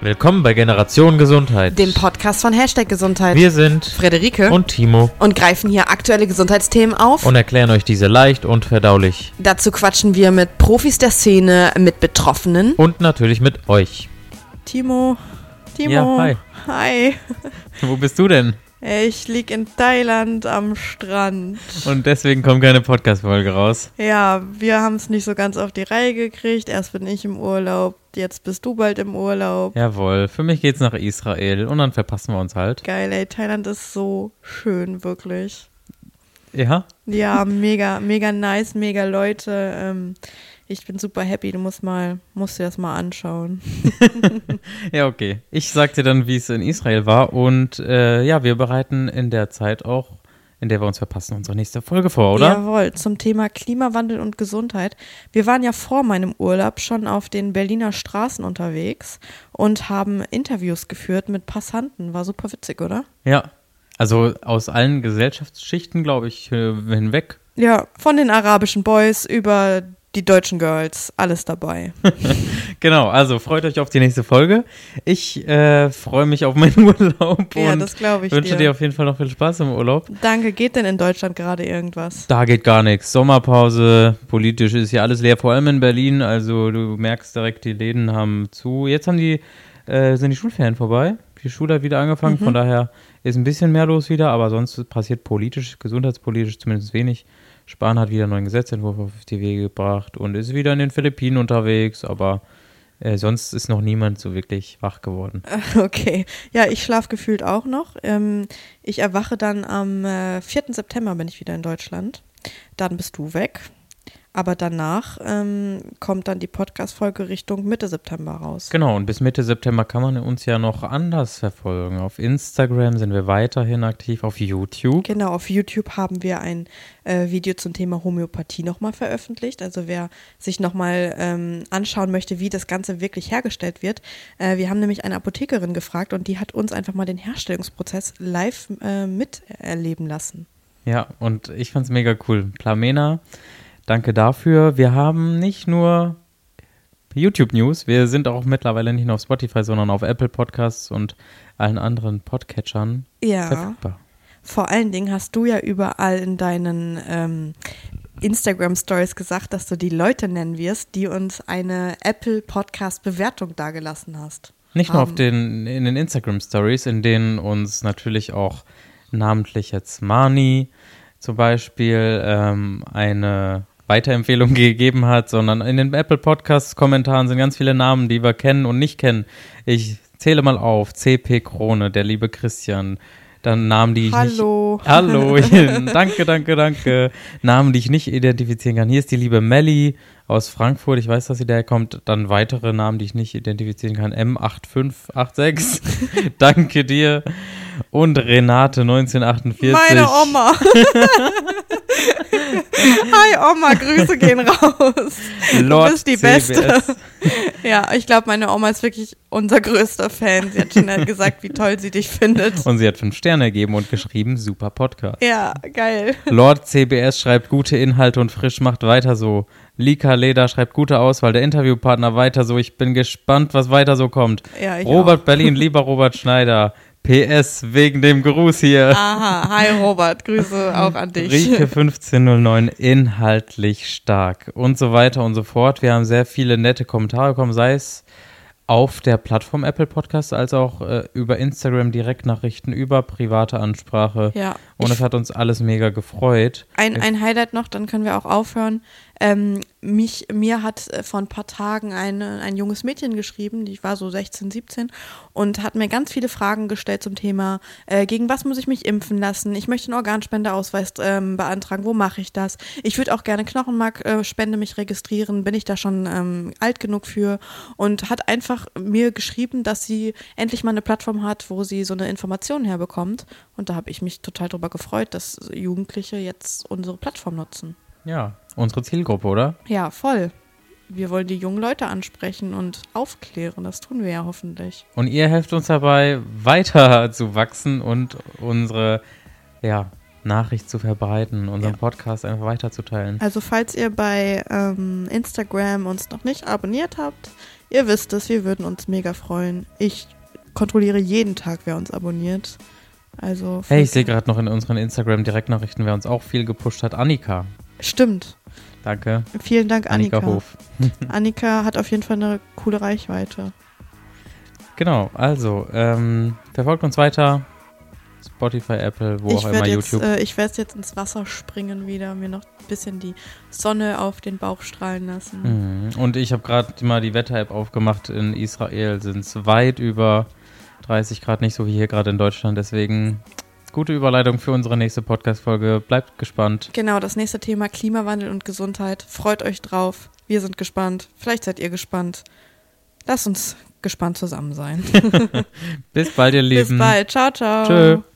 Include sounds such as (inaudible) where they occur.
Willkommen bei Generation Gesundheit. dem Podcast von Hashtag Gesundheit. Wir sind Friederike und Timo und greifen hier aktuelle Gesundheitsthemen auf. und erklären euch diese leicht und verdaulich. Dazu quatschen wir mit Profis der Szene, mit Betroffenen. Und natürlich mit euch. Timo, Timo. Ja, hi. Hi. Wo bist du denn? Ich lieg in Thailand am Strand. Und deswegen kommt keine Podcast-Folge raus. Ja, wir haben es nicht so ganz auf die Reihe gekriegt. Erst bin ich im Urlaub, jetzt bist du bald im Urlaub. Jawohl, für mich geht's nach Israel und dann verpassen wir uns halt. Geil, ey, Thailand ist so schön, wirklich. Ja? Ja, mega, mega nice, mega Leute. Ähm, ich bin super happy. Du musst mal, musst dir das mal anschauen. (laughs) Ja, okay. Ich sag dir dann, wie es in Israel war. Und äh, ja, wir bereiten in der Zeit auch, in der wir uns verpassen, unsere nächste Folge vor, oder? Jawohl, zum Thema Klimawandel und Gesundheit. Wir waren ja vor meinem Urlaub schon auf den Berliner Straßen unterwegs und haben Interviews geführt mit Passanten. War super witzig, oder? Ja. Also aus allen Gesellschaftsschichten, glaube ich, äh, hinweg. Ja, von den arabischen Boys über die deutschen Girls, alles dabei. (laughs) Genau, also freut euch auf die nächste Folge. Ich äh, freue mich auf meinen (laughs) Urlaub ja, und das glaube ich wünsche dir. dir auf jeden Fall noch viel Spaß im Urlaub. Danke, geht denn in Deutschland gerade irgendwas? Da geht gar nichts. Sommerpause, politisch ist hier alles leer, vor allem in Berlin. Also du merkst direkt, die Läden haben zu. Jetzt haben die, äh, sind die Schulferien vorbei. Die Schule hat wieder angefangen, Mhm. von daher ist ein bisschen mehr los wieder, aber sonst passiert politisch, gesundheitspolitisch zumindest wenig. Spahn hat wieder einen neuen Gesetzentwurf auf die Wege gebracht und ist wieder in den Philippinen unterwegs, aber äh, sonst ist noch niemand so wirklich wach geworden. (laughs) Okay. Ja, ich schlafe gefühlt auch noch. Ähm, ich erwache dann am äh, 4. September bin ich wieder in Deutschland. Dann bist du weg. Aber danach ähm, kommt dann die Podcast-Folge Richtung Mitte September raus. Genau, und bis Mitte September kann man uns ja noch anders verfolgen. Auf Instagram sind wir weiterhin aktiv, auf YouTube. Genau, auf YouTube haben wir ein äh, Video zum Thema Homöopathie nochmal veröffentlicht. Also wer sich nochmal ähm, anschauen möchte, wie das Ganze wirklich hergestellt wird. Äh, wir haben nämlich eine Apothekerin gefragt und die hat uns einfach mal den Herstellungsprozess live äh, miterleben lassen. Ja, und ich fand's mega cool. Plamena, danke dafür. Wir haben nicht nur YouTube-News, wir sind auch mittlerweile nicht nur auf Spotify, sondern auf Apple Podcasts und allen anderen Podcatchern Ja. verfügbar. Vor allen Dingen hast du ja überall in deinen ähm, Instagram-Stories gesagt, dass du die Leute nennen wirst, die uns eine Apple Podcast-Bewertung dagelassen hast. Nicht nur auf Haben. den, in den Instagram Stories, in denen uns natürlich auch namentlich jetzt Mani zum Beispiel ähm, eine Weiterempfehlung (laughs) gegeben hat, sondern in den Apple Podcasts Kommentaren sind ganz viele Namen, die wir kennen und nicht kennen. Ich zähle mal auf. CP Krone, der liebe Christian. Dann Namen, die ich Hallo. nicht. Hallo. (laughs) danke, danke, danke. Namen, die ich nicht identifizieren kann. Hier ist die liebe Melli aus Frankfurt. Ich weiß, dass sie daher kommt. Dann weitere Namen, die ich nicht identifizieren kann. M8586. (laughs) danke dir. Und Renate 1948. Meine Oma. (laughs) Hi Oma, Grüße gehen raus. Lord du bist die CBS. Beste. (laughs) Ja, ich glaube, meine Oma ist wirklich unser größter Fan. Sie hat schon gesagt, wie toll sie dich findet. Und sie hat fünf Sterne gegeben und geschrieben, super Podcast. Ja, geil. Lord CBS schreibt gute Inhalte und frisch macht weiter so. Lika Leder schreibt gute Auswahl. Der Interviewpartner weiter so. Ich bin gespannt, was weiter so kommt. Ja, Robert Berlin, lieber Robert Schneider. PS wegen dem Gruß hier. Aha, hi Robert, Grüße auch an dich. Rike 1509, inhaltlich stark und so weiter und so fort. Wir haben sehr viele nette Kommentare bekommen, sei es auf der Plattform Apple Podcasts als auch äh, über Instagram Direktnachrichten, über private Ansprache. Ja, Und es hat uns alles mega gefreut. ein, ein Highlight noch, dann können wir auch aufhören. Ähm, mich, mir hat äh, vor ein paar Tagen eine, ein junges Mädchen geschrieben, die war so 16, 17 und hat mir ganz viele Fragen gestellt zum Thema, äh, gegen was muss ich mich impfen lassen? Ich möchte einen Organspendeausweis ähm, beantragen, wo mache ich das? Ich würde auch gerne Knochenmarkspende mich registrieren, bin ich da schon ähm, alt genug für? Und hat einfach mir geschrieben, dass sie endlich mal eine Plattform hat, wo sie so eine Information herbekommt. Und da habe ich mich total drüber gefreut, dass Jugendliche jetzt unsere Plattform nutzen. Ja, unsere Zielgruppe, oder? Ja, voll. Wir wollen die jungen Leute ansprechen und aufklären. Das tun wir ja hoffentlich. Und ihr helft uns dabei, weiter zu wachsen und unsere, ja, Nachricht zu verbreiten, unseren Ja. Podcast einfach weiterzuteilen. Also falls ihr bei ähm, Instagram uns noch nicht abonniert habt, ihr wisst es, wir würden uns mega freuen. Ich kontrolliere jeden Tag, wer uns abonniert. Also Hey, ich sehe gerade noch in unseren Instagram-Direktnachrichten, wer uns auch viel gepusht hat, Annika. Stimmt. Danke. Vielen Dank, Annika, Annika. Hof. (laughs) Annika hat auf jeden Fall eine coole Reichweite. Genau, also, ähm, verfolgt uns weiter. Spotify, Apple, wo ich auch immer, jetzt, YouTube. äh, ich werde jetzt ins Wasser springen wieder, mir noch ein bisschen die Sonne auf den Bauch strahlen lassen. Mhm. Und ich habe gerade mal die Wetter-App aufgemacht. In Israel sind es weit über 30 Grad, nicht so wie hier gerade in Deutschland. Deswegen gute Überleitung für unsere nächste Podcast-Folge. Bleibt gespannt. Genau, das nächste Thema Klimawandel und Gesundheit. Freut euch drauf. Wir sind gespannt. Vielleicht seid ihr gespannt. Lasst uns gespannt zusammen sein. (laughs) Bis bald, ihr Lieben. Bis bald. Ciao, ciao. Tschö.